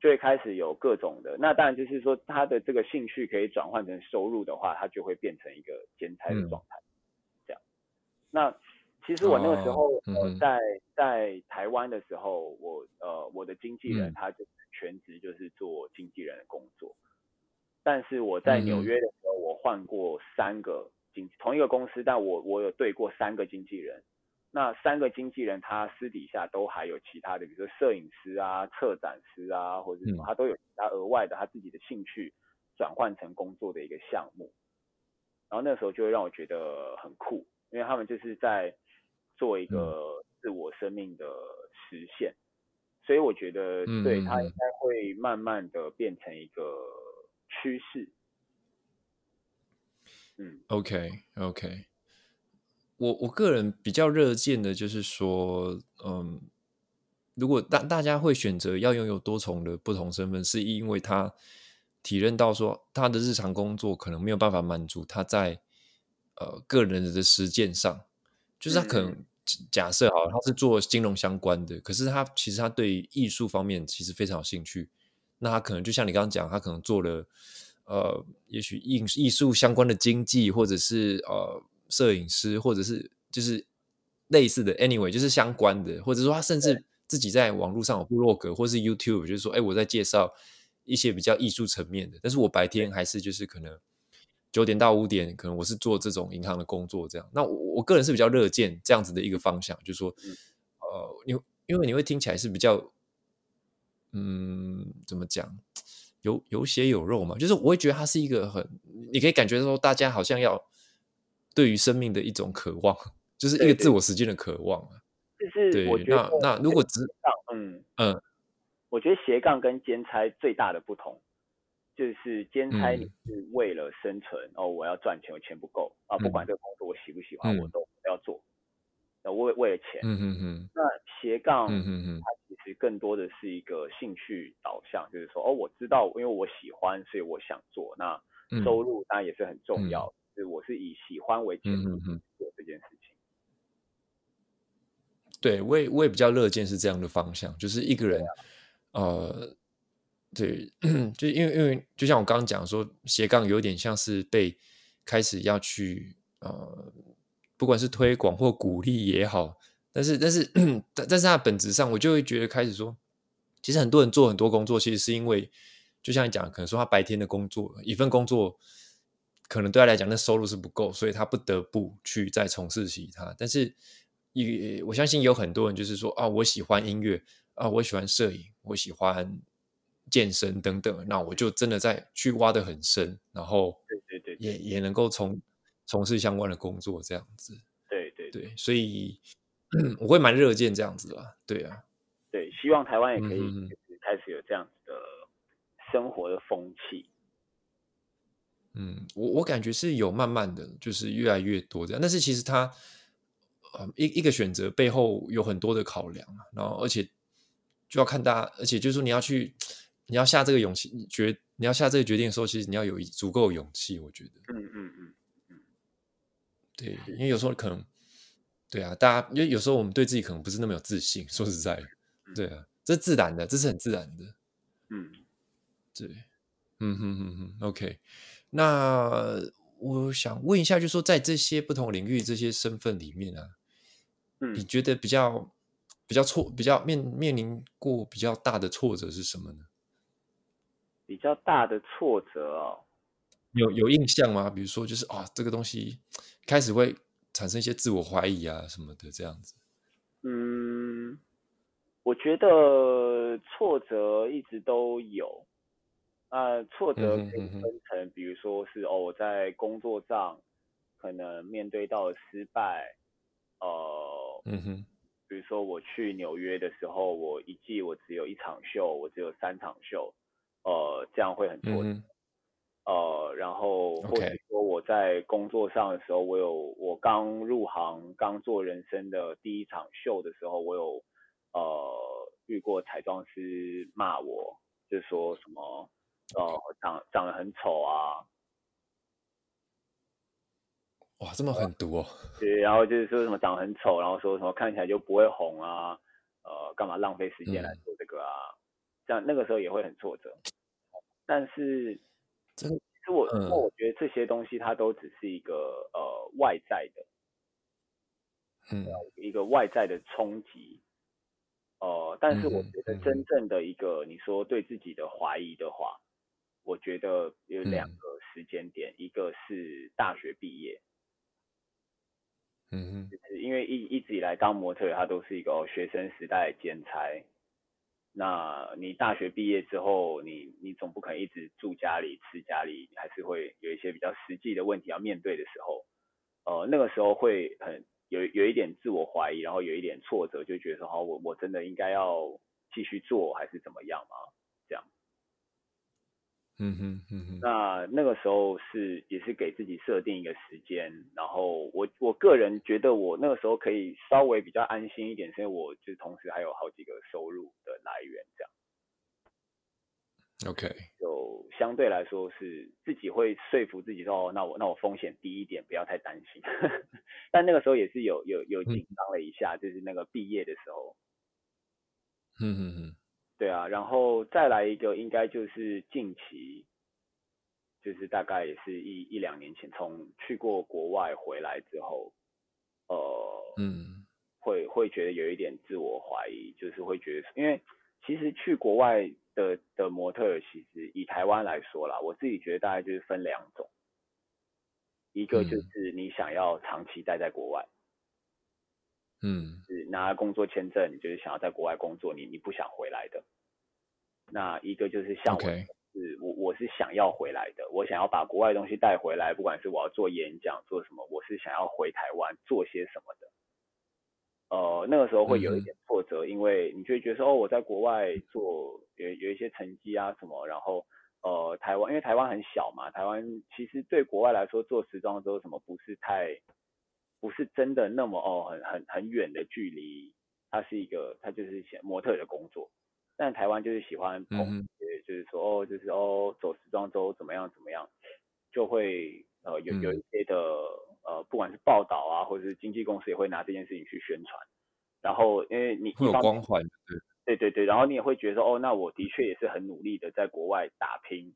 就会开始有各种的。那当然就是说他的这个兴趣可以转换成收入的话，他就会变成一个兼差的状态，这样。那其实我那个时候、哦嗯、呃在在台湾的时候，我呃我的经纪人他就是全职就是做经纪人的工作。但是我在纽约的时候，我换过三个经同一个公司，但我我有对过三个经纪人。那三个经纪人他私底下都还有其他的，比如说摄影师啊、策展师啊，或者什么，他都有其他额外的他自己的兴趣转换成工作的一个项目。然后那时候就会让我觉得很酷，因为他们就是在做一个自我生命的实现。所以我觉得，对，他应该会慢慢的变成一个。趋势，嗯，OK OK，我我个人比较热见的就是说，嗯，如果大大家会选择要拥有多重的不同身份，是因为他体认到说他的日常工作可能没有办法满足他在呃个人的实践上，就是他可能假设好他是做金融相关的，可是他其实他对于艺术方面其实非常有兴趣。那他可能就像你刚刚讲，他可能做了，呃，也许艺艺术相关的经济，或者是呃摄影师，或者是就是类似的，anyway，就是相关的，或者说他甚至自己在网络上有部落格，或是 YouTube，就是说，哎，我在介绍一些比较艺术层面的，但是我白天还是就是可能九点到五点，可能我是做这种银行的工作，这样。那我我个人是比较乐见这样子的一个方向，就是说，呃，你因为你会听起来是比较。嗯，怎么讲？有有血有肉嘛？就是我会觉得它是一个很，你可以感觉到，大家好像要对于生命的一种渴望，就是一个自我实现的渴望啊。就是我觉得那那如果只嗯。嗯，我觉得斜杠跟兼差最大的不同，就是兼差你是为了生存、嗯、哦，我要赚钱，我钱不够啊，不管这个工作我喜不喜欢，嗯、我都要做。呃，为为了钱，嗯嗯嗯，那斜。杠，嗯嗯嗯，它其实更多的是一个兴趣导向，就是说，哦，我知道，因为我喜欢，所以我想做。那收入当然也是很重要，嗯、就是我是以喜欢为前提做这件事情。对，我也我也比较乐见是这样的方向，就是一个人，啊、呃，对，就因为因为就像我刚刚讲说，斜杠有点像是被开始要去呃。不管是推广或鼓励也好，但是但是但但是它本质上，我就会觉得开始说，其实很多人做很多工作，其实是因为，就像你讲，可能说他白天的工作一份工作，可能对他来讲那收入是不够，所以他不得不去再从事其他。但是也我相信有很多人就是说啊，我喜欢音乐啊，我喜欢摄影，我喜欢健身等等，那我就真的在去挖的很深，然后对对对，也也能够从。从事相关的工作，这样子，对对对，对，所以 我会蛮热见这样子的，对啊，对，希望台湾也可以开始有这样子的生活的风气。嗯，我我感觉是有慢慢的就是越来越多这样，但是其实它呃一一个选择背后有很多的考量，然后而且就要看大家，而且就是说你要去你要下这个勇气，你决你要下这个决定的时候，其实你要有足够勇气，我觉得，嗯嗯嗯。对，因为有时候可能，对啊，大家因为有时候我们对自己可能不是那么有自信，说实在，对啊，这是自然的，这是很自然的，嗯，对，嗯哼哼哼，OK，那我想问一下，就是说在这些不同领域、这些身份里面啊，嗯，你觉得比较比较挫、比较面面临过比较大的挫折是什么呢？比较大的挫折哦。有有印象吗？比如说，就是啊，这个东西开始会产生一些自我怀疑啊什么的，这样子。嗯，我觉得挫折一直都有。啊、呃，挫折可以分成，比如说是哦，我在工作上可能面对到失败，呃，嗯哼，比如说我去纽约的时候，我一季我只有一场秀，我只有三场秀，呃，这样会很挫折。嗯呃，然后或者说我在工作上的时候，我有我刚入行刚做人生的第一场秀的时候，我有呃遇过彩妆师骂我，就说什么呃长长得很丑啊，哇，这么狠毒哦。对，然后就是说什么长得很丑，然后说什么看起来就不会红啊，呃，干嘛浪费时间来做这个啊？嗯、这样那个时候也会很挫折，但是。其实我，嗯、我觉得这些东西它都只是一个呃外在的，嗯，一个外在的冲击，呃，但是我觉得真正的一个你说对自己的怀疑的话，我觉得有两个时间点，嗯、一个是大学毕业，嗯哼，就是因为一一直以来当模特，它都是一个学生时代兼差。那你大学毕业之后，你你总不可能一直住家里吃家里，还是会有一些比较实际的问题要面对的时候，呃，那个时候会很有有一点自我怀疑，然后有一点挫折，就觉得说，哦，我我真的应该要继续做还是怎么样吗？嗯哼嗯哼，那那个时候是也是给自己设定一个时间，然后我我个人觉得我那个时候可以稍微比较安心一点，是因为我就同时还有好几个收入的来源，这样。OK，就相对来说是自己会说服自己说，哦，那我那我风险低一点，不要太担心。但那个时候也是有有有紧张了一下，嗯、就是那个毕业的时候。嗯嗯嗯。对啊，然后再来一个，应该就是近期，就是大概也是一一两年前，从去过国外回来之后，呃，嗯，会会觉得有一点自我怀疑，就是会觉得，因为其实去国外的的模特，其实以台湾来说啦，我自己觉得大概就是分两种，一个就是你想要长期待在国外。嗯，是拿工作签证，你就是想要在国外工作，你你不想回来的。那一个就是像我是我我是想要回来的，我想要把国外的东西带回来，不管是我要做演讲做什么，我是想要回台湾做些什么的。呃，那个时候会有一点挫折，嗯、因为你就会觉得说，哦，我在国外做有有一些成绩啊什么，然后呃台湾因为台湾很小嘛，台湾其实对国外来说做时装周什么不是太。不是真的那么哦，很很很远的距离，它是一个，它就是写模特的工作。但台湾就是喜欢捧，嗯、就是说哦，就是哦，走时装周怎么样怎么样，就会呃有有一些的、嗯、呃，不管是报道啊，或者是经纪公司也会拿这件事情去宣传。然后因为你会有光环，对对对，然后你也会觉得说哦，那我的确也是很努力的在国外打拼。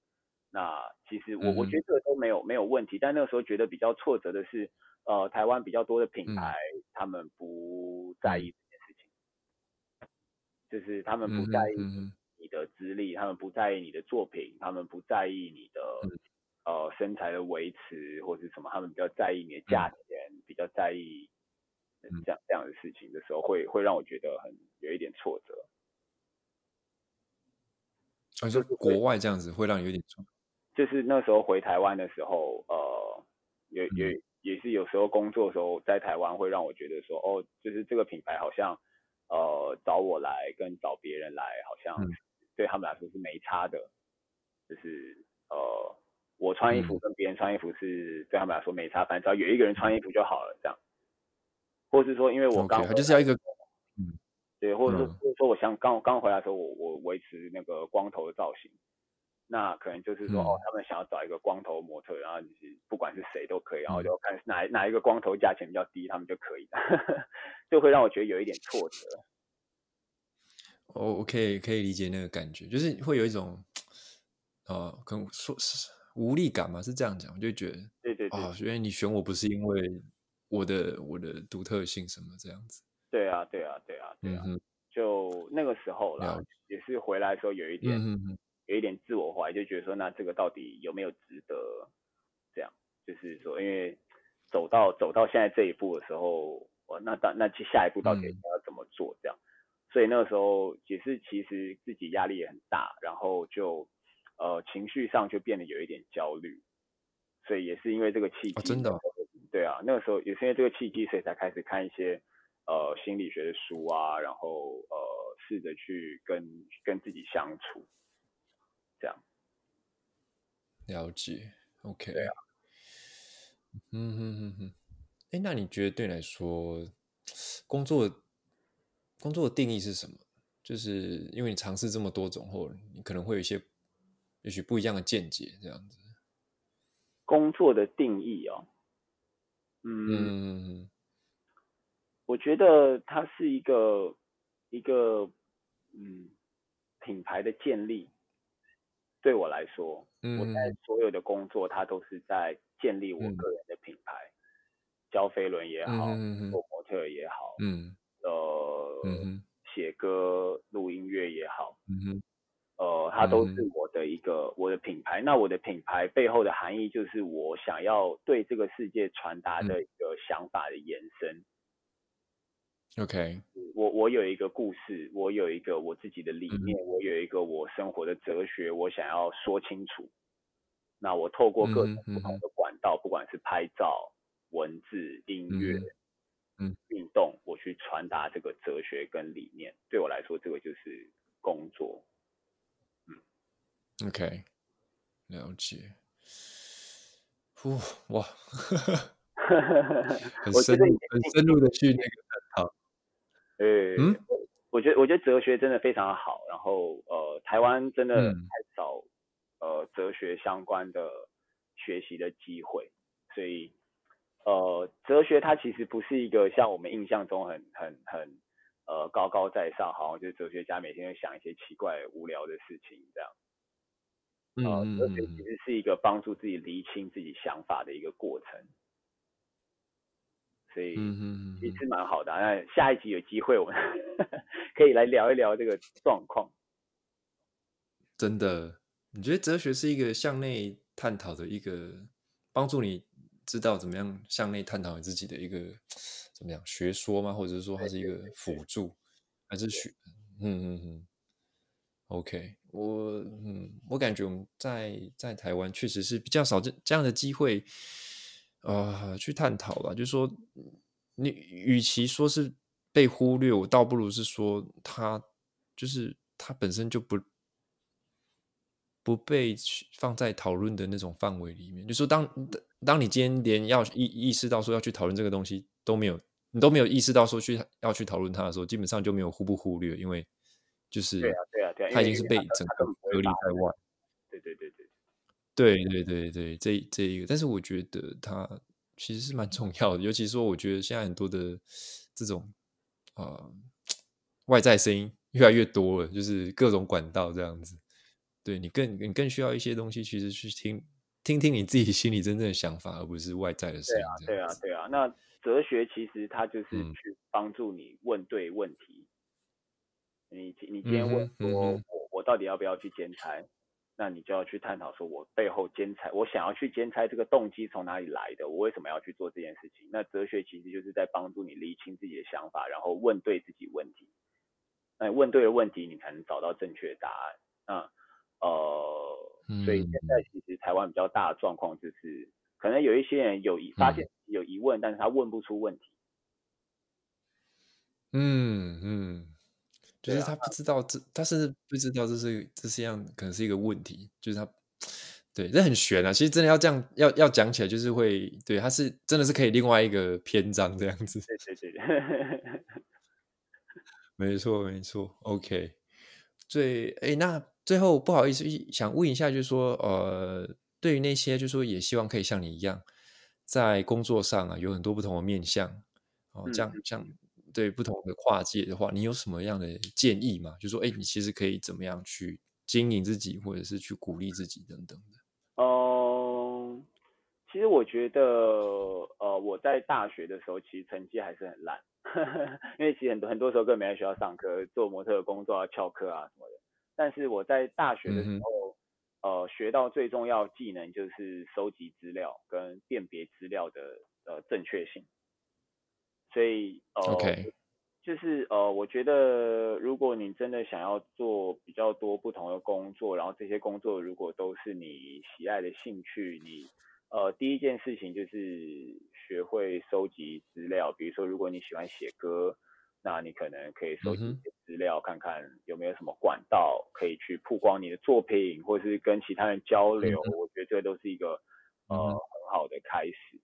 那其实我、嗯、我觉得这个都没有没有问题，但那个时候觉得比较挫折的是。呃，台湾比较多的品牌，嗯、他们不在意这件事情，嗯、就是他们不在意你的资历，嗯、他们不在意你的作品，他们不在意你的、嗯、呃身材的维持或是什么，他们比较在意你的价钱，嗯、比较在意这样这样的事情的时候，会会让我觉得很有一点挫折。而且、哦、国外这样子会让你有点挫，就是那时候回台湾的时候，呃，有有。嗯也是有时候工作的时候在台湾会让我觉得说，哦，就是这个品牌好像，呃，找我来跟找别人来好像对他们来说是没差的，就是呃，我穿衣服跟别人穿衣服是对他们来说没差，反正只要有一个人穿衣服就好了这样，或是说因为我刚，okay, 就是要一个，嗯，对，或者说或者说我想刚刚回来的时候我我维持那个光头的造型。那可能就是说，哦，他们想要找一个光头模特，然后就是不管是谁都可以，然后就看哪哪一个光头价钱比较低，他们就可以，就会让我觉得有一点挫折。哦，我可以可以理解那个感觉，就是会有一种，呃，可能说是无力感嘛，是这样讲，我就觉得，对对对，哦，因为你选我不是因为我的我的独特性什么这样子。对啊，对啊，对啊，对啊，嗯、就那个时候啦，也是回来的时候有一点。有一点自我怀疑，就觉得说，那这个到底有没有值得这样？就是说，因为走到走到现在这一步的时候，我那到那去下一步到底要怎么做？这样，嗯、所以那个时候也是其实自己压力也很大，然后就呃情绪上就变得有一点焦虑，所以也是因为这个契机，哦、真的，对啊，那个时候也是因为这个契机，所以才开始看一些呃心理学的书啊，然后呃试着去跟跟自己相处，这样。了解，OK。对啊。嗯哼哼哼。哎，那你觉得对你来说，工作工作的定义是什么？就是因为你尝试这么多种后，你可能会有一些也许不一样的见解，这样子。工作的定义哦，嗯，嗯，我觉得它是一个一个嗯品牌的建立。对我来说，嗯，我在所有的工作，它都是在建立我个人的品牌。嗯教飞轮也好，做、嗯、模特也好，嗯，呃，嗯、写歌、录音乐也好，嗯呃，它都是我的一个、嗯、我的品牌。那我的品牌背后的含义，就是我想要对这个世界传达的一个想法的延伸。OK，我我有一个故事，我有一个我自己的理念，嗯、我有一个我生活的哲学，我想要说清楚。那我透过各种不同的管道，嗯、不管是拍照。文字、音乐、嗯，运动，我去传达这个哲学跟理念。对我来说，这个就是工作。嗯，OK，了解。呼，哇，很深入，很深入的去那个。呃，嗯，我觉得，我觉得哲学真的非常好。然后，呃，台湾真的太少，嗯，呃，哲学相关的学习的机会，所以。呃，哲学它其实不是一个像我们印象中很很很呃高高在上，好像就是哲学家每天会想一些奇怪无聊的事情这样。呃、嗯，哲学其实是一个帮助自己厘清自己想法的一个过程，所以其实蛮好的、啊。那下一集有机会我们 可以来聊一聊这个状况。真的，你觉得哲学是一个向内探讨的一个帮助你？知道怎么样向内探讨你自己的一个 怎么样学说吗？或者是说它是一个辅助，还是学？嗯嗯嗯。OK，我嗯，我感觉我们在在台湾确实是比较少这这样的机会，啊、呃，去探讨吧。就是说，你与其说是被忽略，我倒不如是说他就是他本身就不。不被放在讨论的那种范围里面，就是说当当你今天连要意意识到说要去讨论这个东西都没有，你都没有意识到说去要去讨论它的时候，基本上就没有忽不忽略，因为就是对啊对啊对啊，它已经是被整个隔离在外。对对对对对对对对，这这一个，但是我觉得它其实是蛮重要的，尤其是说我觉得现在很多的这种啊、呃、外在声音越来越多了，就是各种管道这样子。对你更你更需要一些东西，其实去听听听你自己心里真正的想法，而不是外在的声音。对啊，对啊，对啊。那哲学其实它就是去帮助你问对问题。嗯、你你今天问说我、嗯、我到底要不要去兼差？那你就要去探讨说，我背后兼差，我想要去兼差这个动机从哪里来的？我为什么要去做这件事情？那哲学其实就是在帮助你厘清自己的想法，然后问对自己问题。那你问对了问题，你才能找到正确的答案。啊。呃，所以现在其实台湾比较大的状况就是，可能有一些人有疑发现有疑问，嗯，但是他问不出问题。嗯嗯，就是他不知道这，他甚至不知道这是这是样可能是一个问题，就是他对这很悬啊。其实真的要这样要要讲起来，就是会对他是真的是可以另外一个篇章这样子。对对对对，没错没错，OK。最哎那。最后不好意思，想问一下，就是说，呃，对于那些就是说也希望可以像你一样，在工作上啊有很多不同的面向，哦，这样这样对不同的跨界的话，你有什么样的建议吗？就是说，哎，你其实可以怎么样去经营自己，或者是去鼓励自己等等的。嗯，其实我觉得，呃，我在大学的时候其实成绩还是很烂，因为其实很多很多时候根本没在学校上课，做模特的工作啊、翘课啊什么的。但是我在大学的时候，嗯，呃，学到最重要技能就是收集资料跟辨别资料的呃正确性。所以呃，Okay. 就是呃，我觉得如果你真的想要做比较多不同的工作，然后这些工作如果都是你喜爱的兴趣，你呃，第一件事情就是学会收集资料，比如说如果你喜欢写歌，那你可能可以收集一些资料，看看有没有什么管道可以去曝光你的作品，或是跟其他人交流。嗯、我觉得这都是一个呃、嗯、很好的开始。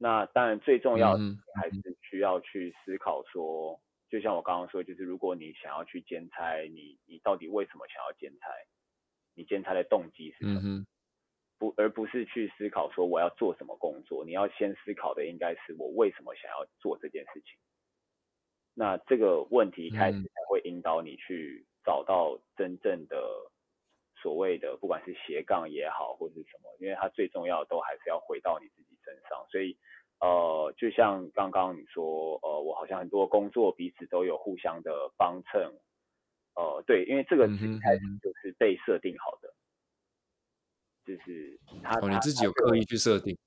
那当然最重要的还是需要去思考说，就像我刚刚说，就是如果你想要去兼差，你你到底为什么想要兼差？你兼差的动机是什么？嗯、不，而不是去思考说我要做什么工作。你要先思考的应该是我为什么想要做这件事情。那这个问题一开始才会引导你去找到真正的所谓的，不管是斜杠也好，或是什么，因为它最重要的都还是要回到你自己身上。所以，呃，就像刚刚你说，呃，我好像很多工作彼此都有互相的帮衬。呃，对，因为这个是一开始就是被设定好的，嗯、就是他、哦、你自己有刻意去设定，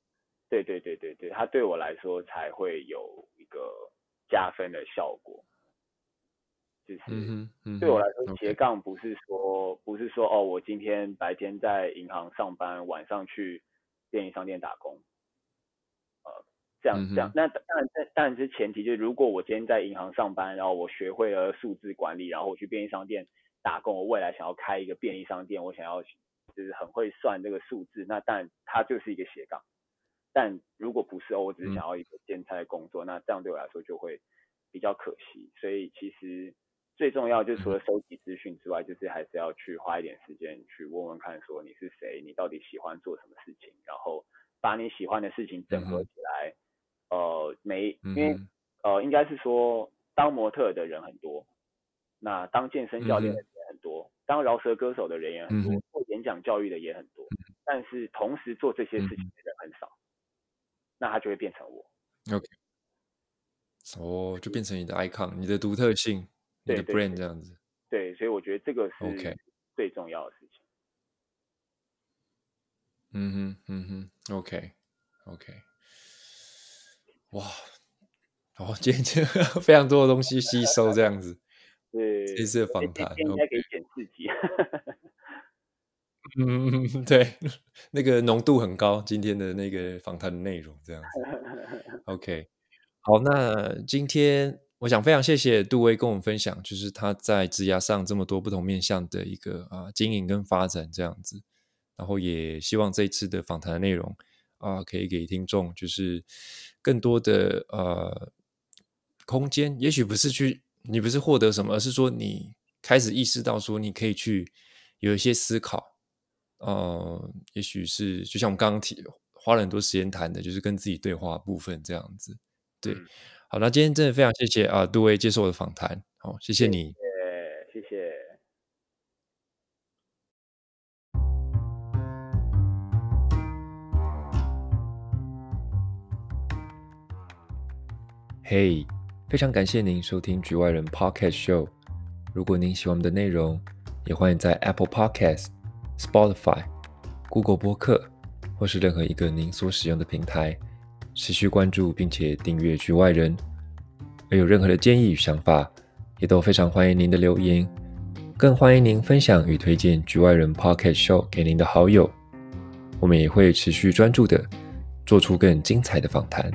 对对对对对，他对我来说才会有一个加分的效果，就是对我来说斜杠不是说不是说哦，我今天白天在银行上班，晚上去便利商店打工。这样这样，那当然，这当然是前提，就是如果我今天在银行上班，然后我学会了数字管理，然后我去便利商店打工，我未来想要开一个便利商店，我想要就是很会算这个数字，那当然它就是一个斜杠。但如果不是哦，我只是想要一个兼差的工作，那这样对我来说就会比较可惜。所以其实最重要就是除了收集资讯之外，就是还是要去花一点时间去问问看，说你是谁，你到底喜欢做什么事情，然后把你喜欢的事情整合起来。呃，没，因为呃，应该是说，当模特的人很多，那当健身教练的人也很多，嗯、当饶舌歌手的人也很多，嗯、做演讲教育的也很多，嗯、但是同时做这些事情的人很少，嗯、那他就会变成我。OK，哦，就变成你的 icon，你的独特性，你的 brand 这样子。对，对，所以我觉得这个是最重要的事情。嗯哼，嗯哼，OK，OK。Okay, okay. 哇，哦，今天 非常多的东西吸收，这样子。对，这次的访谈应该可以剪四集。嗯，对，那个浓度很高，今天的那个访谈的内容这样子。OK，好，那今天我想非常谢谢杜威跟我们分享，就是他在职涯上这么多不同面向的一个啊经营跟发展这样子，然后也希望这一次的访谈的内容。啊，可以给听众就是更多的呃空间，也许不是去你不是获得什么，而是说你开始意识到说你可以去有一些思考，呃，也许是就像我们刚刚提花了很多时间谈的，就是跟自己对话部分这样子。对，嗯、好，那今天真的非常谢谢啊，杜威接受我的访谈，好，谢谢你。嘿，hey, 非常感谢您收听局外人 Podcast Show。如果您喜欢我们的内容，也欢迎在 Apple Podcast、Spotify、Google 播客或是任何一个您所使用的平台持续关注并且订阅局外人。而有任何的建议与想法，也都非常欢迎您的留言，更欢迎您分享与推荐局外人 Podcast Show 给您的好友。我们也会持续专注的做出更精彩的访谈。